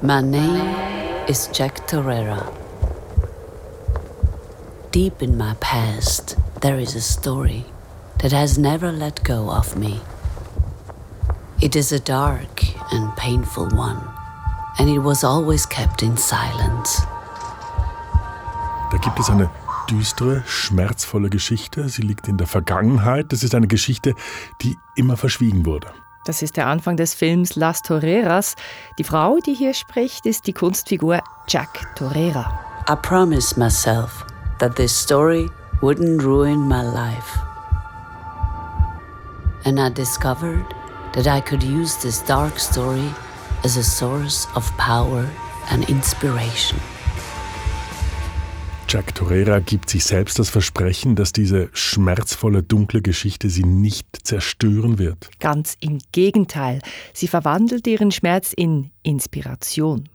My name is Jack Torreira. Deep in my past, there is a story that has never let go of me. It is a dark and painful one, and it was always kept in silence. Da gibt es eine düstere, schmerzvolle Geschichte. Sie liegt in der Vergangenheit. Das ist eine Geschichte, die immer verschwiegen wurde. Das ist der Anfang des Films Las Toreras. Die Frau, die hier spricht, ist die Kunstfigur Jack Torera. I promised myself that this story wouldn't ruin my life. And I discovered that I could use this dark story as a source of power and inspiration. Jack Torreira gibt sich selbst das Versprechen, dass diese schmerzvolle, dunkle Geschichte sie nicht zerstören wird. Ganz im Gegenteil, sie verwandelt ihren Schmerz in Inspiration.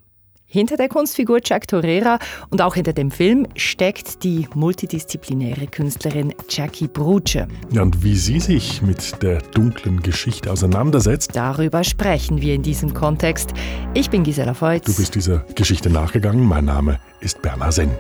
Hinter der Kunstfigur Jack Torreira und auch hinter dem Film steckt die multidisziplinäre Künstlerin Jackie Bruce. Und wie sie sich mit der dunklen Geschichte auseinandersetzt, darüber sprechen wir in diesem Kontext. Ich bin Gisela Feutz. Du bist dieser Geschichte nachgegangen. Mein Name ist Bernhard Senn.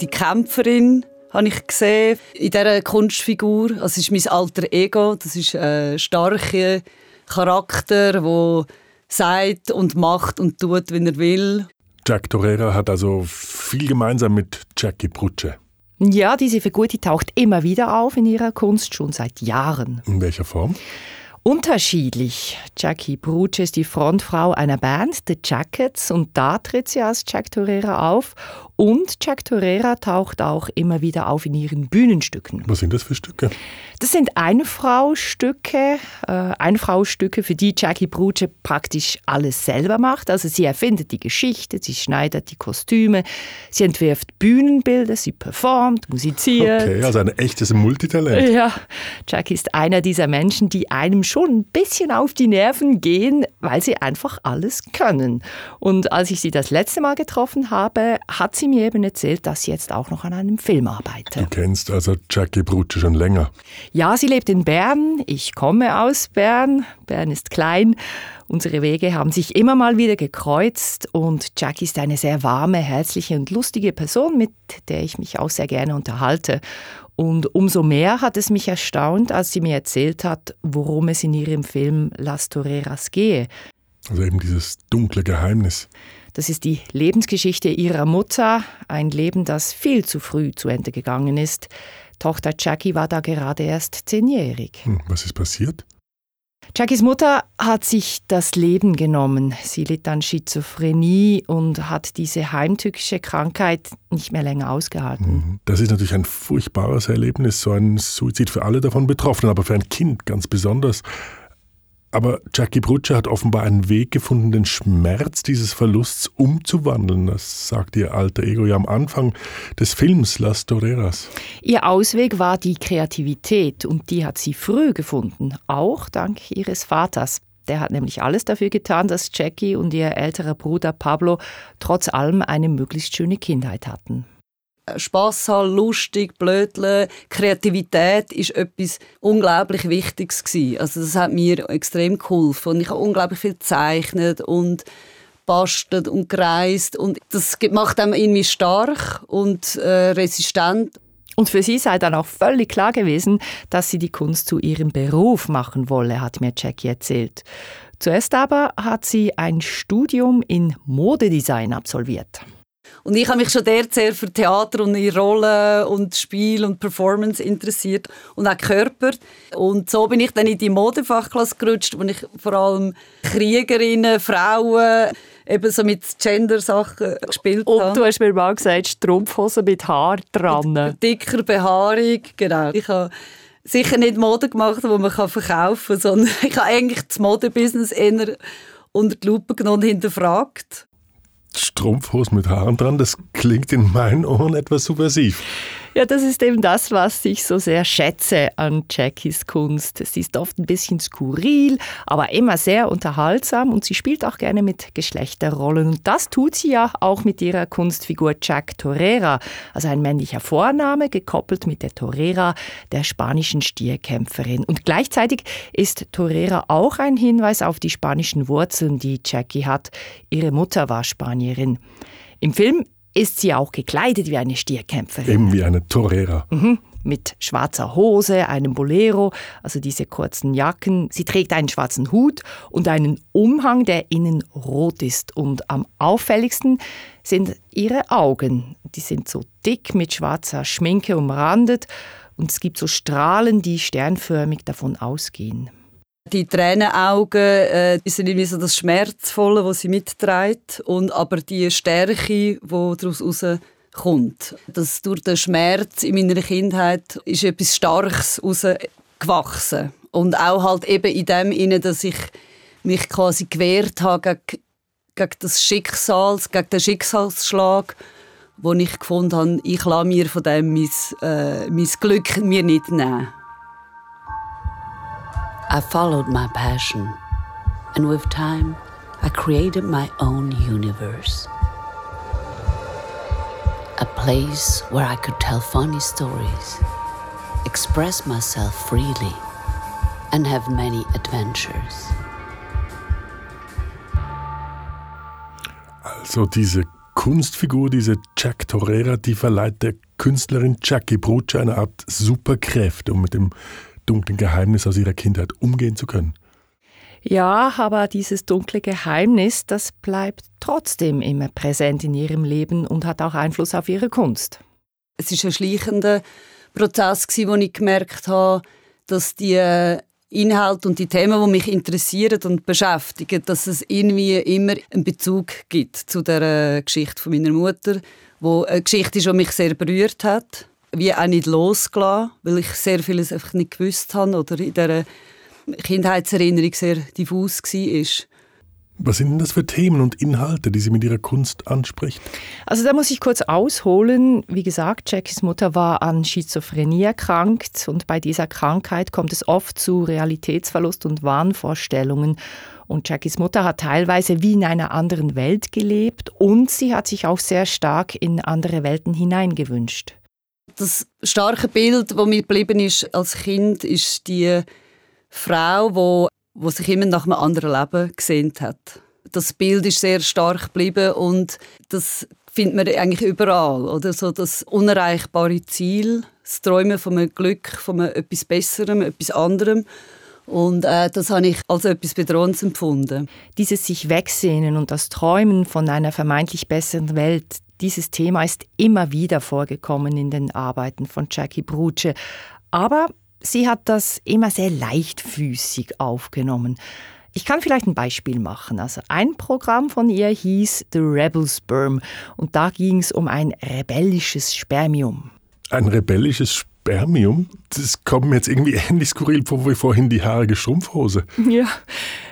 Die Kämpferin habe ich gesehen in dieser Kunstfigur. Das ist mein alter Ego. Das ist ein starker Charakter, der sagt und macht und tut, wie er will. Jack Torreira hat also viel gemeinsam mit Jackie Bruce. Ja, diese Figur die taucht immer wieder auf in ihrer Kunst, schon seit Jahren. In welcher Form? Unterschiedlich. Jackie Bruce ist die Frontfrau einer Band, The Jackets, und da tritt sie als Jack Torreira auf. Und Jack Torreira taucht auch immer wieder auf in ihren Bühnenstücken. Was sind das für Stücke? Das sind Einfraustücke, äh, Einfraustücke, für die Jackie Bruce praktisch alles selber macht. Also sie erfindet die Geschichte, sie schneidet die Kostüme, sie entwirft Bühnenbilder, sie performt, musiziert. Okay, also ein echtes Multitalent. Ja, Jackie ist einer dieser Menschen, die einem schon ein bisschen auf die Nerven gehen, weil sie einfach alles können. Und als ich sie das letzte Mal getroffen habe, hat sie mir eben erzählt, dass sie jetzt auch noch an einem Film arbeitet. Du kennst also Jackie Bruce schon länger. Ja, sie lebt in Bern. Ich komme aus Bern. Bern ist klein. Unsere Wege haben sich immer mal wieder gekreuzt und Jackie ist eine sehr warme, herzliche und lustige Person, mit der ich mich auch sehr gerne unterhalte. Und umso mehr hat es mich erstaunt, als sie mir erzählt hat, worum es in ihrem Film Las Toreras gehe. Also eben dieses dunkle Geheimnis. Das ist die Lebensgeschichte ihrer Mutter, ein Leben, das viel zu früh zu Ende gegangen ist. Tochter Jackie war da gerade erst zehnjährig. Hm, was ist passiert? Jackies Mutter hat sich das Leben genommen. Sie litt an Schizophrenie und hat diese heimtückische Krankheit nicht mehr länger ausgehalten. Hm, das ist natürlich ein furchtbares Erlebnis, so ein Suizid für alle davon Betroffenen, aber für ein Kind ganz besonders. Aber Jackie Brutscher hat offenbar einen Weg gefunden, den Schmerz dieses Verlusts umzuwandeln. Das sagt ihr alter Ego ja am Anfang des Films Las Toreras. Ihr Ausweg war die Kreativität und die hat sie früh gefunden, auch dank ihres Vaters. Der hat nämlich alles dafür getan, dass Jackie und ihr älterer Bruder Pablo trotz allem eine möglichst schöne Kindheit hatten. Spass haben, lustig, blödeln, Kreativität ist etwas unglaublich Wichtiges gewesen. Also das hat mir extrem geholfen und ich habe unglaublich viel gezeichnet und bastelt und gereist und das macht einem irgendwie stark und äh, resistent. Und für sie sei dann auch völlig klar gewesen, dass sie die Kunst zu ihrem Beruf machen wolle, hat mir Jackie erzählt. Zuerst aber hat sie ein Studium in Modedesign absolviert. Und ich habe mich schon dort sehr für Theater und Rolle und Spiel und Performance interessiert und auch Körper. Und so bin ich dann in die Modefachklasse gerutscht, wo ich vor allem Kriegerinnen, Frauen, eben so mit Gender-Sachen gespielt habe. Und du hast mir mal gesagt, Strumpfhosen mit Haar dran. Mit dicker Behaarung, genau. Ich habe sicher nicht Mode gemacht, die man verkaufen kann, sondern ich habe eigentlich das Modebusiness eher unter die Lupe genommen und hinterfragt. Strumpfhose mit Haaren dran, das klingt in meinen Ohren etwas subversiv. Ja, das ist eben das, was ich so sehr schätze an Jackies Kunst. Sie ist oft ein bisschen skurril, aber immer sehr unterhaltsam und sie spielt auch gerne mit Geschlechterrollen. Und das tut sie ja auch mit ihrer Kunstfigur Jack Torreira, also ein männlicher Vorname, gekoppelt mit der Torreira, der spanischen Stierkämpferin. Und gleichzeitig ist Torreira auch ein Hinweis auf die spanischen Wurzeln, die Jackie hat. Ihre Mutter war Spanierin. Im Film ist sie auch gekleidet wie eine Stierkämpferin. Eben wie eine Torera. Mhm. Mit schwarzer Hose, einem Bolero, also diese kurzen Jacken. Sie trägt einen schwarzen Hut und einen Umhang, der innen rot ist. Und am auffälligsten sind ihre Augen. Die sind so dick mit schwarzer Schminke umrandet und es gibt so Strahlen, die sternförmig davon ausgehen. Die Tränenaugen äh, sind irgendwie so das Schmerzvolle, was sie mitträgt, und aber die Stärke, die daraus rauskommt. Das durch den Schmerz in meiner Kindheit ist etwas Starkes rausgewachsen. Und auch halt eben in dem Inne, dass ich mich quasi gewehrt habe gegen, gegen das Schicksal, gegen den Schicksalsschlag, wo ich gefunden habe, ich lasse mir von dem mein, äh, mein Glück mir nicht nehmen. I followed my passion, and with time, I created my own universe. A place where I could tell funny stories, express myself freely, and have many adventures. Also diese Kunstfigur, diese Jack Torreira, die verleiht der Künstlerin Jackie Bruce eine Art Superkräfte, um mit dem dunklen Geheimnis aus ihrer Kindheit umgehen zu können. Ja, aber dieses dunkle Geheimnis, das bleibt trotzdem immer präsent in ihrem Leben und hat auch Einfluss auf ihre Kunst. Es ist ein schleichender Prozess, wo ich gemerkt habe, dass die Inhalte und die Themen, die mich interessieren und beschäftigen, dass es irgendwie immer einen Bezug gibt zu der Geschichte von meiner Mutter, wo eine Geschichte ist, die mich sehr berührt hat wie auch nicht losgelassen, weil ich sehr vieles einfach nicht gewusst habe oder in dieser Kindheitserinnerung sehr diffus war. Was sind denn das für Themen und Inhalte, die sie mit ihrer Kunst anspricht? Also da muss ich kurz ausholen. Wie gesagt, Jackies Mutter war an Schizophrenie erkrankt und bei dieser Krankheit kommt es oft zu Realitätsverlust und Wahnvorstellungen. Und Jackies Mutter hat teilweise wie in einer anderen Welt gelebt und sie hat sich auch sehr stark in andere Welten hineingewünscht. Das starke Bild, das mir geblieben ist als Kind, ist die Frau, wo, wo sich immer nach einem anderen Leben gesehnt hat. Das Bild ist sehr stark geblieben und das findet man eigentlich überall. Oder so das unerreichbare Ziel, das Träumen von einem Glück, von einem etwas Besserem, etwas anderem. Und äh, das habe ich als etwas Bedrohendes empfunden. Dieses sich wegsehnen und das Träumen von einer vermeintlich besseren Welt, dieses Thema ist immer wieder vorgekommen in den Arbeiten von Jackie Bruce. Aber sie hat das immer sehr leichtfüßig aufgenommen. Ich kann vielleicht ein Beispiel machen. Also ein Programm von ihr hieß The Rebel Sperm und da ging es um ein rebellisches Spermium. Ein rebellisches Spermium? Das kommt mir jetzt irgendwie ähnlich skurril vor wie vorhin die haarige Strumpfhose. Ja,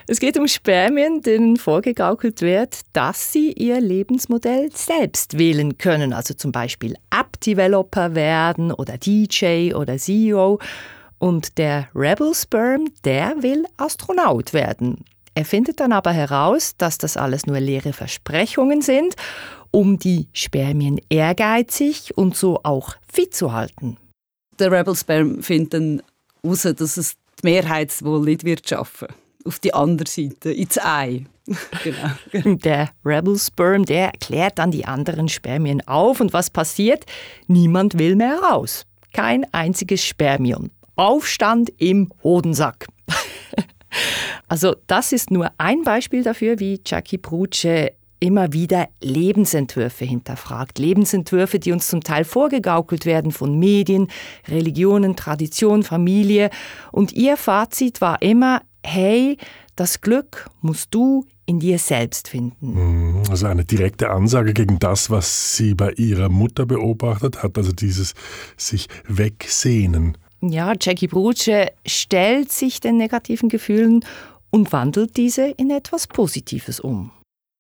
es geht um Spermien, denen vorgegaukelt wird, dass sie ihr Lebensmodell selbst wählen können. Also zum Beispiel App-Developer werden oder DJ oder CEO. Und der Rebel Sperm, der will Astronaut werden. Er findet dann aber heraus, dass das alles nur leere Versprechungen sind, um die Spermien ehrgeizig und so auch fit zu halten der Rebel Sperm findet dann heraus, dass es die Mehrheit wohl nicht wird schaffen auf die andere Seite, ins Ei. genau. Der Rebel Sperm, der klärt dann die anderen Spermien auf und was passiert? Niemand will mehr raus. Kein einziges Spermion. Aufstand im Hodensack. also das ist nur ein Beispiel dafür, wie Jackie Bruce immer wieder Lebensentwürfe hinterfragt. Lebensentwürfe, die uns zum Teil vorgegaukelt werden von Medien, Religionen, Tradition, Familie. Und ihr Fazit war immer, hey, das Glück musst du in dir selbst finden. Mhm, also eine direkte Ansage gegen das, was sie bei ihrer Mutter beobachtet hat, also dieses sich wegsehnen. Ja, Jackie Bruce stellt sich den negativen Gefühlen und wandelt diese in etwas Positives um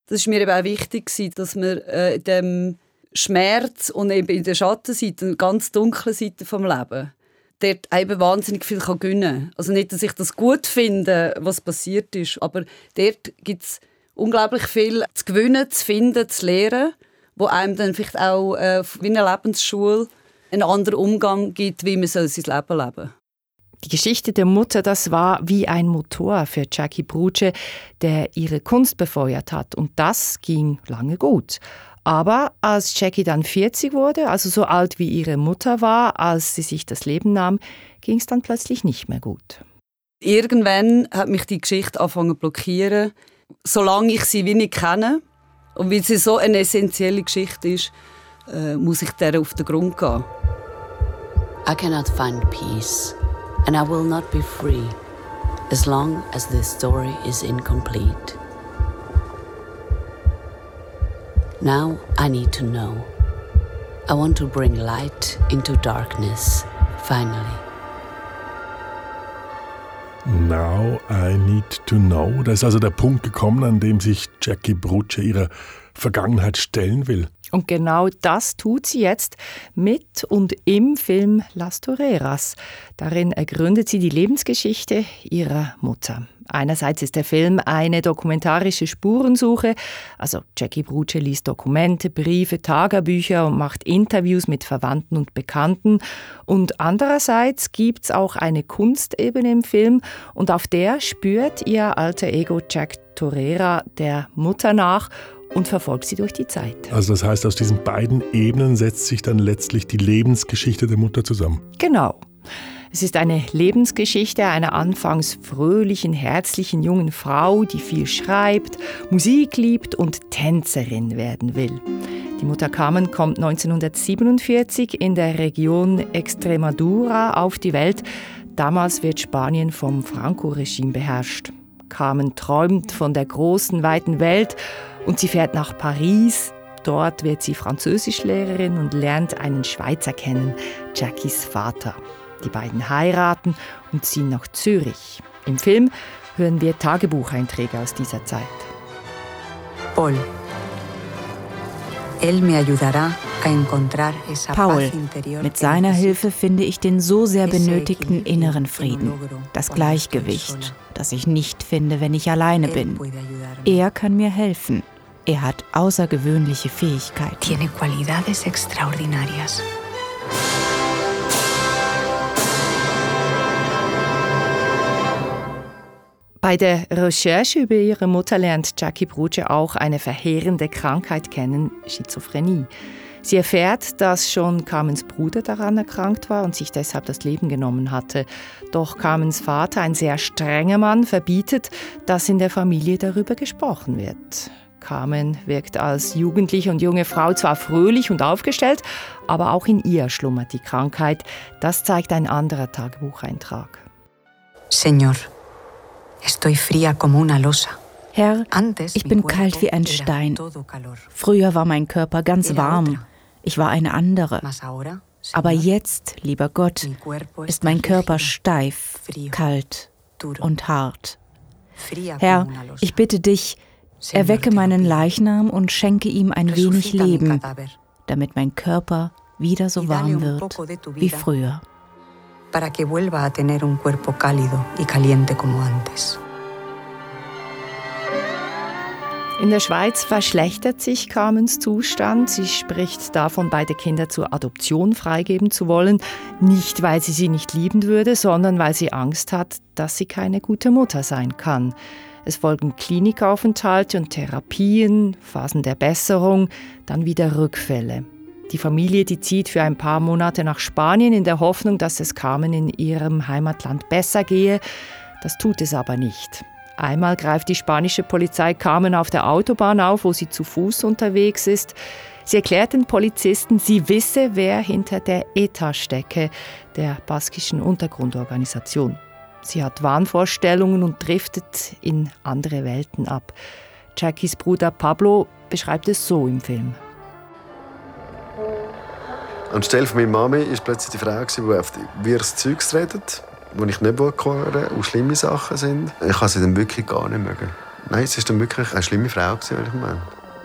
das ist mir eben auch wichtig, dass man äh, dem Schmerz und eben in der Schattenseite, eine ganz dunkle Seite vom Leben, dort eben wahnsinnig viel kann gewinnen Also nicht, dass ich das gut finde, was passiert ist, aber dort gibt es unglaublich viel zu gewinnen, zu finden, zu lernen, wo einem dann vielleicht auch äh, wie eine Lebensschule einen anderen Umgang gibt, wie man sein Leben leben soll. Die Geschichte der Mutter, das war wie ein Motor für Jackie Bruce, der ihre Kunst befeuert hat. Und das ging lange gut. Aber als Jackie dann 40 wurde, also so alt wie ihre Mutter war, als sie sich das Leben nahm, ging es dann plötzlich nicht mehr gut. Irgendwann hat mich die Geschichte angefangen zu blockieren. Solange ich sie wie nicht kenne und weil sie so eine essentielle Geschichte ist, äh, muss ich der auf den Grund gehen. I cannot find peace and I will not be free as long as this story is incomplete. Now I need to know. I want to bring light into darkness, finally. Now I need to know. Da ist also der Punkt gekommen, an dem sich Jackie Bruce ihrer Vergangenheit stellen will. Und genau das tut sie jetzt mit und im Film Las Toreras. Darin ergründet sie die Lebensgeschichte ihrer Mutter. Einerseits ist der Film eine dokumentarische Spurensuche, also Jackie Bruce liest Dokumente, Briefe, Tagebücher und macht Interviews mit Verwandten und Bekannten. Und andererseits gibt es auch eine Kunstebene im Film und auf der spürt ihr alter Ego Jack Torera der Mutter nach und verfolgt sie durch die Zeit. Also das heißt, aus diesen beiden Ebenen setzt sich dann letztlich die Lebensgeschichte der Mutter zusammen. Genau. Es ist eine Lebensgeschichte einer anfangs fröhlichen, herzlichen jungen Frau, die viel schreibt, Musik liebt und Tänzerin werden will. Die Mutter Carmen kommt 1947 in der Region Extremadura auf die Welt. Damals wird Spanien vom Franco-Regime beherrscht. Carmen träumt von der großen, weiten Welt und sie fährt nach Paris. Dort wird sie Französischlehrerin und lernt einen Schweizer kennen, Jackies Vater. Die beiden heiraten und ziehen nach Zürich. Im Film hören wir Tagebucheinträge aus dieser Zeit. Paul. Paul, mit seiner Hilfe finde ich den so sehr benötigten inneren Frieden, das Gleichgewicht, das ich nicht finde, wenn ich alleine bin. Er kann mir helfen. Er hat außergewöhnliche Fähigkeiten. Tiene cualidades extraordinarias. Bei der Recherche über ihre Mutter lernt Jackie Bruce auch eine verheerende Krankheit kennen, Schizophrenie. Sie erfährt, dass schon Carmens Bruder daran erkrankt war und sich deshalb das Leben genommen hatte. Doch Carmens Vater, ein sehr strenger Mann, verbietet, dass in der Familie darüber gesprochen wird. Carmen wirkt als jugendliche und junge Frau zwar fröhlich und aufgestellt, aber auch in ihr schlummert die Krankheit. Das zeigt ein anderer Tagebucheintrag. Señor, estoy fría como una losa. Herr, ich bin kalt wie ein Stein. Früher war mein Körper ganz warm. Ich war eine andere. Aber jetzt, lieber Gott, ist mein Körper steif, kalt und hart. Herr, ich bitte dich, Erwecke meinen Leichnam und schenke ihm ein wenig Leben, damit mein Körper wieder so warm wird wie früher. Para que vuelva a tener un cuerpo cálido y caliente como antes. In der Schweiz verschlechtert sich Carmens Zustand. Sie spricht davon, beide Kinder zur Adoption freigeben zu wollen. Nicht, weil sie sie nicht lieben würde, sondern weil sie Angst hat, dass sie keine gute Mutter sein kann. Es folgen Klinikaufenthalte und Therapien, Phasen der Besserung, dann wieder Rückfälle. Die Familie, die zieht für ein paar Monate nach Spanien in der Hoffnung, dass es Carmen in ihrem Heimatland besser gehe. Das tut es aber nicht. Einmal greift die spanische Polizei Carmen auf der Autobahn auf, wo sie zu Fuß unterwegs ist. Sie erklärt den Polizisten, sie wisse, wer hinter der ETA stecke, der baskischen Untergrundorganisation. Sie hat Wahnvorstellungen und driftet in andere Welten ab. Jackies Bruder Pablo beschreibt es so im Film. Anstelle von meiner Mami war plötzlich die Frau, die auf wirres Zeugs redet, wo ich nicht hören und schlimme Sachen sind. Ich habe sie dann wirklich gar nicht mögen. Nein, es war dann wirklich eine schlimme Frau, wenn ich meine.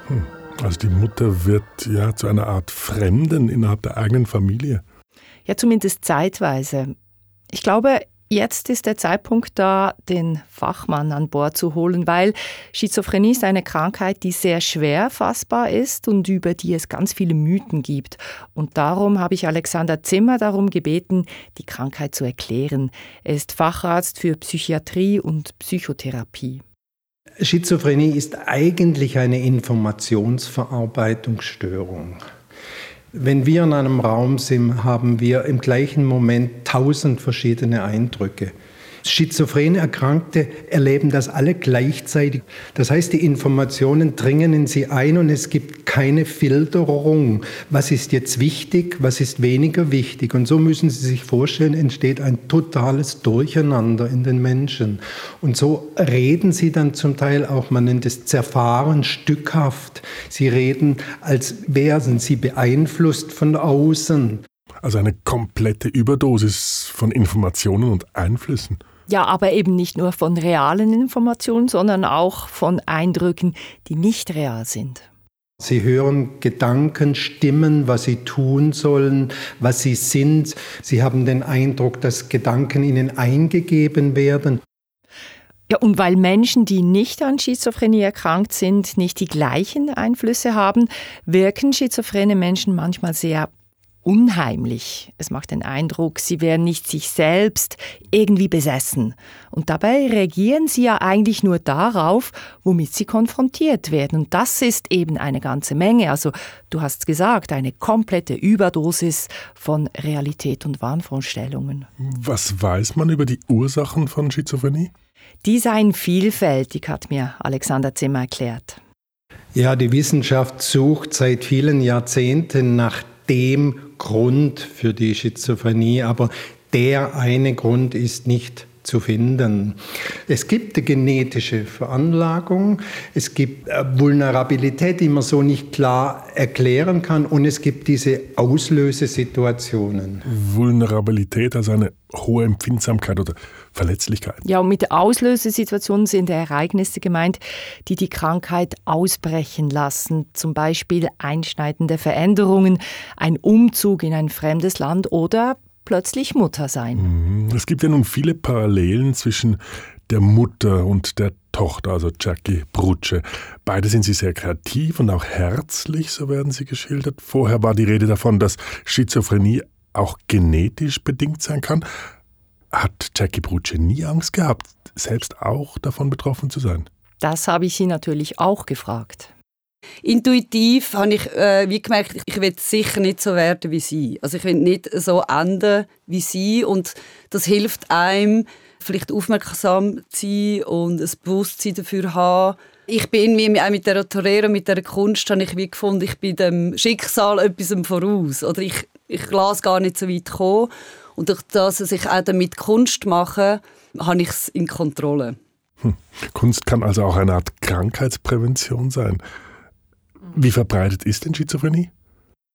Hm. Also die Mutter wird ja zu einer Art Fremden innerhalb der eigenen Familie. Ja, zumindest zeitweise. Ich glaube, Jetzt ist der Zeitpunkt da, den Fachmann an Bord zu holen, weil Schizophrenie ist eine Krankheit, die sehr schwer fassbar ist und über die es ganz viele Mythen gibt. Und darum habe ich Alexander Zimmer darum gebeten, die Krankheit zu erklären. Er ist Facharzt für Psychiatrie und Psychotherapie. Schizophrenie ist eigentlich eine Informationsverarbeitungsstörung. Wenn wir in einem Raum sind, haben wir im gleichen Moment tausend verschiedene Eindrücke. Schizophrene Erkrankte erleben das alle gleichzeitig. Das heißt, die Informationen dringen in sie ein und es gibt keine Filterung. Was ist jetzt wichtig, was ist weniger wichtig? Und so müssen Sie sich vorstellen, entsteht ein totales Durcheinander in den Menschen. Und so reden sie dann zum Teil auch, man nennt es zerfahren, stückhaft. Sie reden, als wären sie beeinflusst von außen. Also eine komplette Überdosis von Informationen und Einflüssen. Ja, aber eben nicht nur von realen Informationen, sondern auch von Eindrücken, die nicht real sind. Sie hören Gedanken, Stimmen, was sie tun sollen, was sie sind. Sie haben den Eindruck, dass Gedanken ihnen eingegeben werden. Ja, und weil Menschen, die nicht an Schizophrenie erkrankt sind, nicht die gleichen Einflüsse haben, wirken schizophrene Menschen manchmal sehr unheimlich. Es macht den Eindruck, sie wären nicht sich selbst irgendwie besessen. Und dabei reagieren sie ja eigentlich nur darauf, womit sie konfrontiert werden. Und das ist eben eine ganze Menge. Also du hast gesagt, eine komplette Überdosis von Realität und Wahnvorstellungen. Was weiß man über die Ursachen von Schizophrenie? Die seien vielfältig, hat mir Alexander Zimmer erklärt. Ja, die Wissenschaft sucht seit vielen Jahrzehnten nach dem Grund für die Schizophrenie, aber der eine Grund ist nicht zu finden. Es gibt eine genetische Veranlagung, es gibt Vulnerabilität, die man so nicht klar erklären kann und es gibt diese Auslösesituationen. Vulnerabilität, also eine hohe Empfindsamkeit oder Verletzlichkeit. Ja, und mit Auslösesituationen sind Ereignisse gemeint, die die Krankheit ausbrechen lassen. Zum Beispiel einschneidende Veränderungen, ein Umzug in ein fremdes Land oder plötzlich Mutter sein. Mhm. Es gibt ja nun viele Parallelen zwischen der Mutter und der Tochter, also Jackie Brutsche. Beide sind sie sehr kreativ und auch herzlich, so werden sie geschildert. Vorher war die Rede davon, dass Schizophrenie auch genetisch bedingt sein kann. Hat Jackie Brutsche nie Angst gehabt, selbst auch davon betroffen zu sein? Das habe ich sie natürlich auch gefragt. Intuitiv habe ich äh, wie gemerkt, ich will sicher nicht so werden wie sie. Also ich will nicht so enden wie sie und das hilft einem, vielleicht aufmerksam zu sein und ein Bewusstsein dafür haben. Ich bin irgendwie auch mit der Torero, mit der Kunst, habe ich wie gefunden, ich bin dem Schicksal etwas voraus. Oder ich, ich lasse gar nicht so weit kommen. Und durch das, dass ich auch damit Kunst mache, habe ich es in Kontrolle. Hm. Kunst kann also auch eine Art Krankheitsprävention sein. Wie verbreitet ist denn Schizophrenie?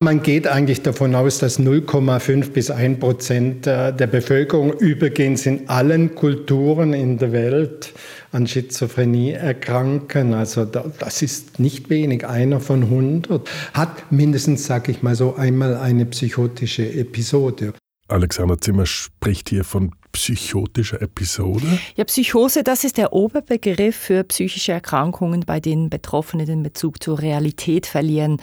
Man geht eigentlich davon aus, dass 0,5 bis 1 Prozent der Bevölkerung übergehend in allen Kulturen in der Welt an Schizophrenie erkranken. Also das ist nicht wenig. Einer von 100 hat mindestens, sage ich mal so, einmal eine psychotische Episode. Alexander Zimmer spricht hier von psychotischer Episode? Ja, Psychose, das ist der Oberbegriff für psychische Erkrankungen, bei denen Betroffene den Bezug zur Realität verlieren.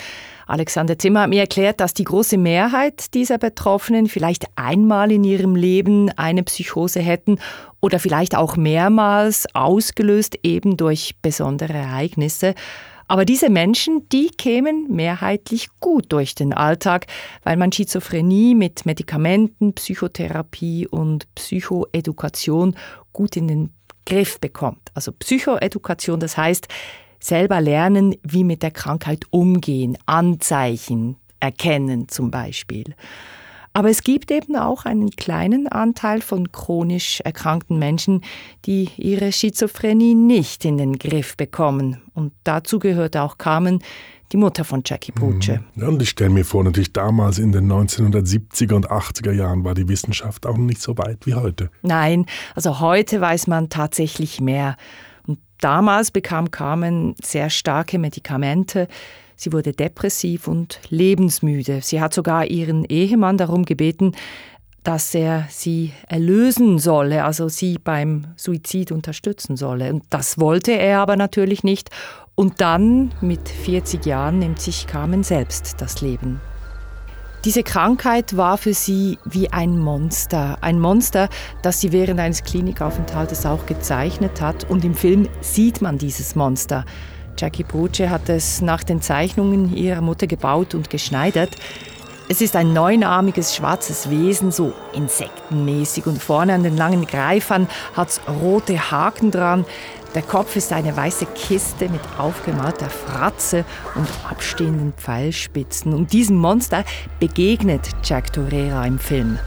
Alexander Zimmer hat mir erklärt, dass die große Mehrheit dieser Betroffenen vielleicht einmal in ihrem Leben eine Psychose hätten oder vielleicht auch mehrmals, ausgelöst eben durch besondere Ereignisse. Aber diese Menschen, die kämen mehrheitlich gut durch den Alltag, weil man Schizophrenie mit Medikamenten, Psychotherapie und Psychoedukation gut in den Griff bekommt. Also Psychoedukation, das heißt selber lernen, wie mit der Krankheit umgehen, Anzeichen erkennen zum Beispiel. Aber es gibt eben auch einen kleinen Anteil von chronisch erkrankten Menschen, die ihre Schizophrenie nicht in den Griff bekommen. Und dazu gehört auch Carmen, die Mutter von Jackie. Mhm. Ja, und ich stelle mir vor, natürlich damals in den 1970er und 80er Jahren war die Wissenschaft auch nicht so weit wie heute. Nein, also heute weiß man tatsächlich mehr. Und Damals bekam Carmen sehr starke Medikamente. Sie wurde depressiv und lebensmüde. Sie hat sogar ihren Ehemann darum gebeten, dass er sie erlösen solle, also sie beim Suizid unterstützen solle. Und das wollte er aber natürlich nicht. Und dann, mit 40 Jahren, nimmt sich Carmen selbst das Leben. Diese Krankheit war für sie wie ein Monster. Ein Monster, das sie während eines Klinikaufenthaltes auch gezeichnet hat. Und im Film sieht man dieses Monster. Jackie Bruce hat es nach den Zeichnungen ihrer Mutter gebaut und geschneidert. Es ist ein neunarmiges schwarzes Wesen, so insektenmäßig und vorne an den langen Greifern hat es rote Haken dran. Der Kopf ist eine weiße Kiste mit aufgemalter Fratze und abstehenden Pfeilspitzen. Und diesem Monster begegnet Jack Torreira im Film.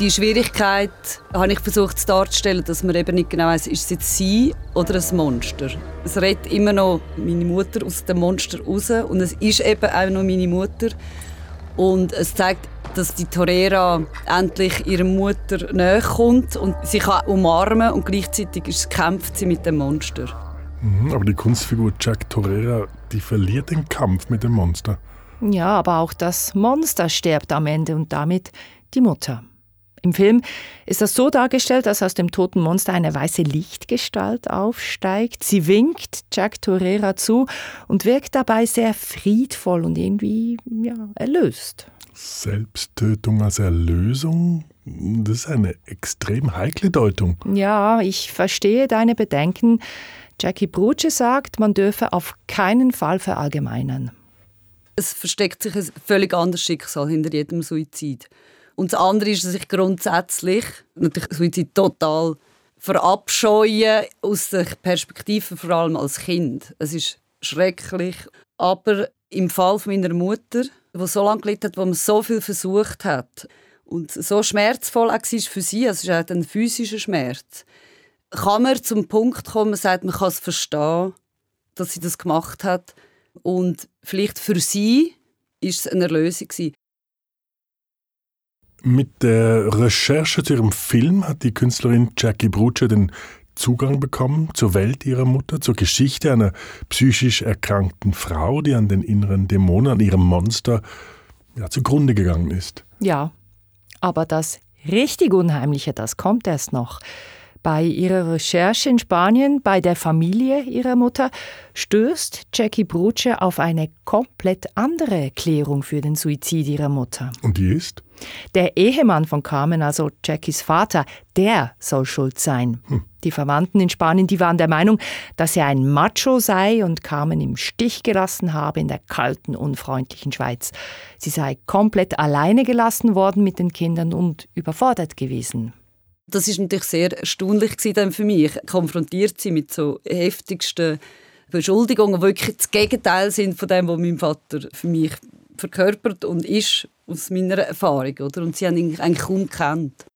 Die Schwierigkeit habe ich versucht darzustellen, dass man eben nicht genau weiß, ist es jetzt sie oder ein Monster. Es redet immer noch meine Mutter aus dem Monster raus und es ist eben auch noch meine Mutter. Und es zeigt dass die Torera endlich ihrer Mutter näher kommt und sie kann umarmen und gleichzeitig kämpft sie mit dem Monster. Mhm, aber die Kunstfigur Jack Torera, die verliert den Kampf mit dem Monster. Ja, aber auch das Monster stirbt am Ende und damit die Mutter. Im Film ist das so dargestellt, dass aus dem toten Monster eine weiße Lichtgestalt aufsteigt. Sie winkt Jack Torera zu und wirkt dabei sehr friedvoll und irgendwie ja, erlöst. Selbsttötung als Erlösung? Das ist eine extrem heikle Deutung. Ja, ich verstehe deine Bedenken. Jackie Bruce sagt, man dürfe auf keinen Fall verallgemeinern. Es versteckt sich ein völlig anderes Schicksal hinter jedem Suizid. Und das andere ist, dass ich grundsätzlich natürlich Suizid total verabscheue, aus der Perspektive vor allem als Kind. Es ist schrecklich. Aber im Fall meiner Mutter die so lange gelitten hat, wo man so viel versucht hat und so schmerzvoll war für sie, also es ist auch ein physischer Schmerz, kann man zum Punkt kommen, man sagt, man kann es verstehen, dass sie das gemacht hat und vielleicht für sie ist es eine Erlösung. Mit der Recherche zu ihrem Film hat die Künstlerin Jackie Bruce den Zugang bekommen zur Welt ihrer Mutter, zur Geschichte einer psychisch erkrankten Frau, die an den inneren Dämonen, an ihrem Monster ja, zugrunde gegangen ist. Ja, aber das richtig Unheimliche, das kommt erst noch. Bei ihrer Recherche in Spanien, bei der Familie ihrer Mutter, stößt Jackie Bruce auf eine komplett andere Erklärung für den Suizid ihrer Mutter. Und die ist? Der Ehemann von Carmen, also Jackies Vater, der soll schuld sein. Hm. Die Verwandten in Spanien, die waren der Meinung, dass er ein Macho sei und Carmen im Stich gelassen habe in der kalten, unfreundlichen Schweiz. Sie sei komplett alleine gelassen worden mit den Kindern und überfordert gewesen. Das ist natürlich sehr erstaunlich für mich, konfrontiert sie mit so heftigsten Beschuldigungen, die wirklich das Gegenteil sind von dem, was mein Vater für mich verkörpert und ist aus meiner Erfahrung, oder? Und sie haben ihn eigentlich kaum kennt.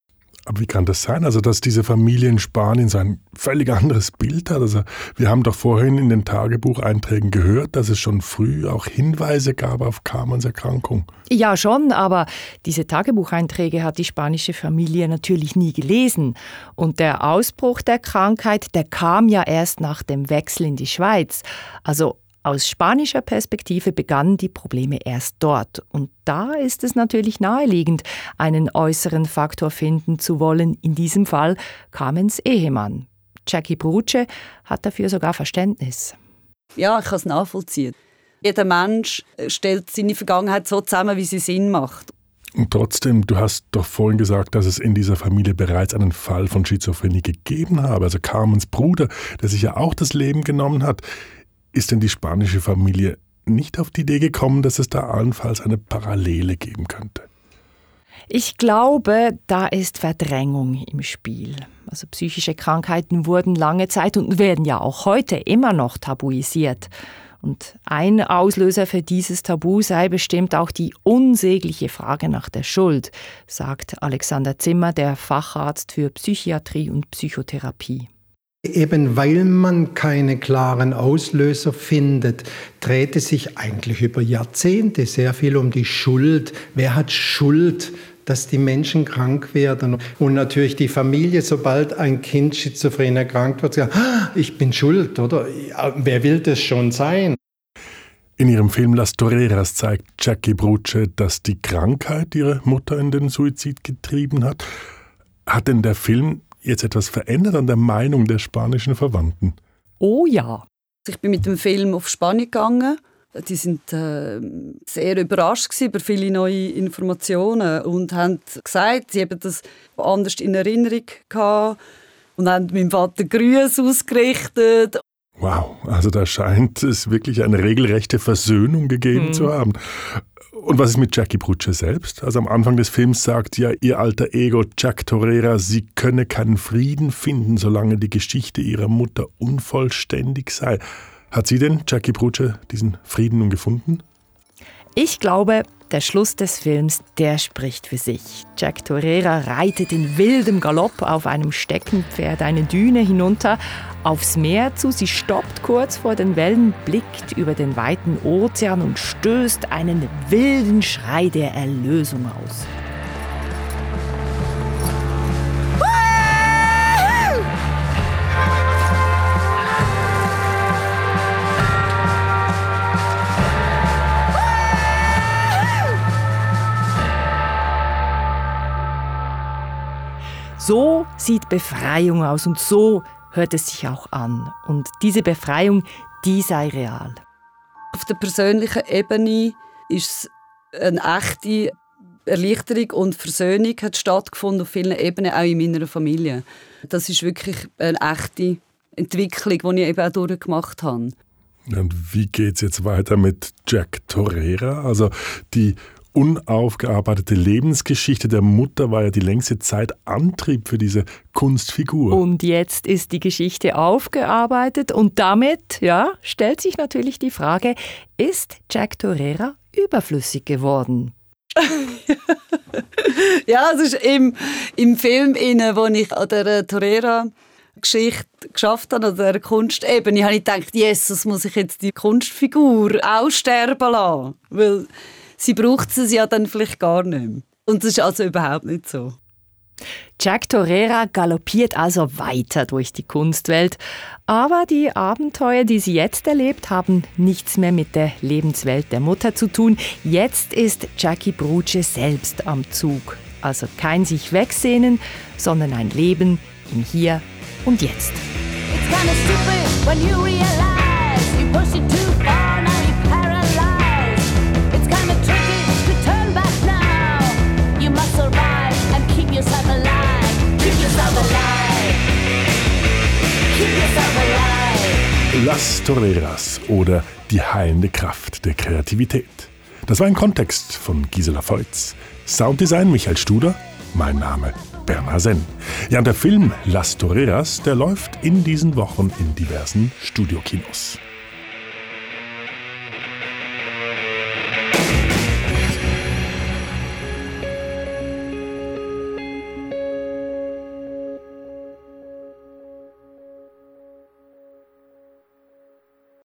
Aber wie kann das sein? Also, dass diese Familie in Spanien so ein völlig anderes Bild hat. Also, wir haben doch vorhin in den Tagebucheinträgen gehört, dass es schon früh auch Hinweise gab auf Carmens Erkrankung. Ja, schon, aber diese Tagebucheinträge hat die spanische Familie natürlich nie gelesen. Und der Ausbruch der Krankheit, der kam ja erst nach dem Wechsel in die Schweiz. Also aus spanischer Perspektive begannen die Probleme erst dort. Und da ist es natürlich naheliegend, einen äußeren Faktor finden zu wollen. In diesem Fall Carmens Ehemann. Jackie Bruce hat dafür sogar Verständnis. Ja, ich kann es nachvollziehen. Jeder Mensch stellt seine Vergangenheit so zusammen, wie sie Sinn macht. Und trotzdem, du hast doch vorhin gesagt, dass es in dieser Familie bereits einen Fall von Schizophrenie gegeben habe. Also Carmens Bruder, der sich ja auch das Leben genommen hat. Ist denn die spanische Familie nicht auf die Idee gekommen, dass es da allenfalls eine Parallele geben könnte? Ich glaube, da ist Verdrängung im Spiel. Also psychische Krankheiten wurden lange Zeit und werden ja auch heute immer noch tabuisiert. Und ein Auslöser für dieses Tabu sei bestimmt auch die unsägliche Frage nach der Schuld, sagt Alexander Zimmer, der Facharzt für Psychiatrie und Psychotherapie. Eben weil man keine klaren Auslöser findet, drehte sich eigentlich über Jahrzehnte sehr viel um die Schuld. Wer hat Schuld dass die Menschen krank werden. Und natürlich die Familie, sobald ein Kind schizophren erkrankt wird, sagt, ah, ich bin schuld, oder? Wer will das schon sein? In ihrem Film Las Toreras zeigt Jackie Bruce, dass die Krankheit ihre Mutter in den Suizid getrieben hat. Hat denn der Film jetzt etwas verändert an der Meinung der spanischen Verwandten? Oh ja. Ich bin mit dem Film auf Spanien gegangen. Die sind äh, sehr überrascht über viele neue Informationen und haben gesagt, sie haben das anders in Erinnerung gehabt und haben meinem Vater Grüße ausgerichtet. Wow, also da scheint es wirklich eine regelrechte Versöhnung gegeben mhm. zu haben. Und was ist mit Jackie Bruce selbst? Also am Anfang des Films sagt ja ihr alter Ego Jack Torreira, sie könne keinen Frieden finden, solange die Geschichte ihrer Mutter unvollständig sei. Hat sie denn, Jackie Bruce, diesen Frieden nun gefunden? Ich glaube, der Schluss des Films, der spricht für sich. Jack Torreira reitet in wildem Galopp auf einem Steckenpferd eine Düne hinunter aufs Meer zu. Sie stoppt kurz vor den Wellen, blickt über den weiten Ozean und stößt einen wilden Schrei der Erlösung aus. So sieht Befreiung aus und so hört es sich auch an. Und diese Befreiung, die sei real. Auf der persönlichen Ebene ist es eine echte Erleichterung und Versöhnung hat stattgefunden auf vielen Ebenen, auch in meiner Familie. Das ist wirklich eine echte Entwicklung, die ich eben auch durchgemacht habe. Und wie geht es jetzt weiter mit Jack Torreira? Also die unaufgearbeitete Lebensgeschichte der Mutter war ja die längste Zeit Antrieb für diese Kunstfigur. Und jetzt ist die Geschichte aufgearbeitet und damit, ja, stellt sich natürlich die Frage, ist Jack Torreira überflüssig geworden? ja, es ist im, im Film, wo ich an der Torreira Geschichte geschafft habe, an der Kunstebene, habe ich gedacht, Jesus, muss ich jetzt die Kunstfigur auch sterben lassen. Weil sie braucht es ja dann vielleicht gar nicht mehr. Und das ist also überhaupt nicht so. Jack Torreira galoppiert also weiter durch die Kunstwelt, aber die Abenteuer, die sie jetzt erlebt, haben nichts mehr mit der Lebenswelt der Mutter zu tun. Jetzt ist Jackie Bruce selbst am Zug. Also kein sich wegsehnen, sondern ein Leben im Hier und Jetzt. It's Las Toreras oder die heilende Kraft der Kreativität. Das war ein Kontext von Gisela Feutz. Sounddesign Michael Studer, mein Name Bernhard Senn. Ja, und der Film Las Toreras, der läuft in diesen Wochen in diversen Studiokinos.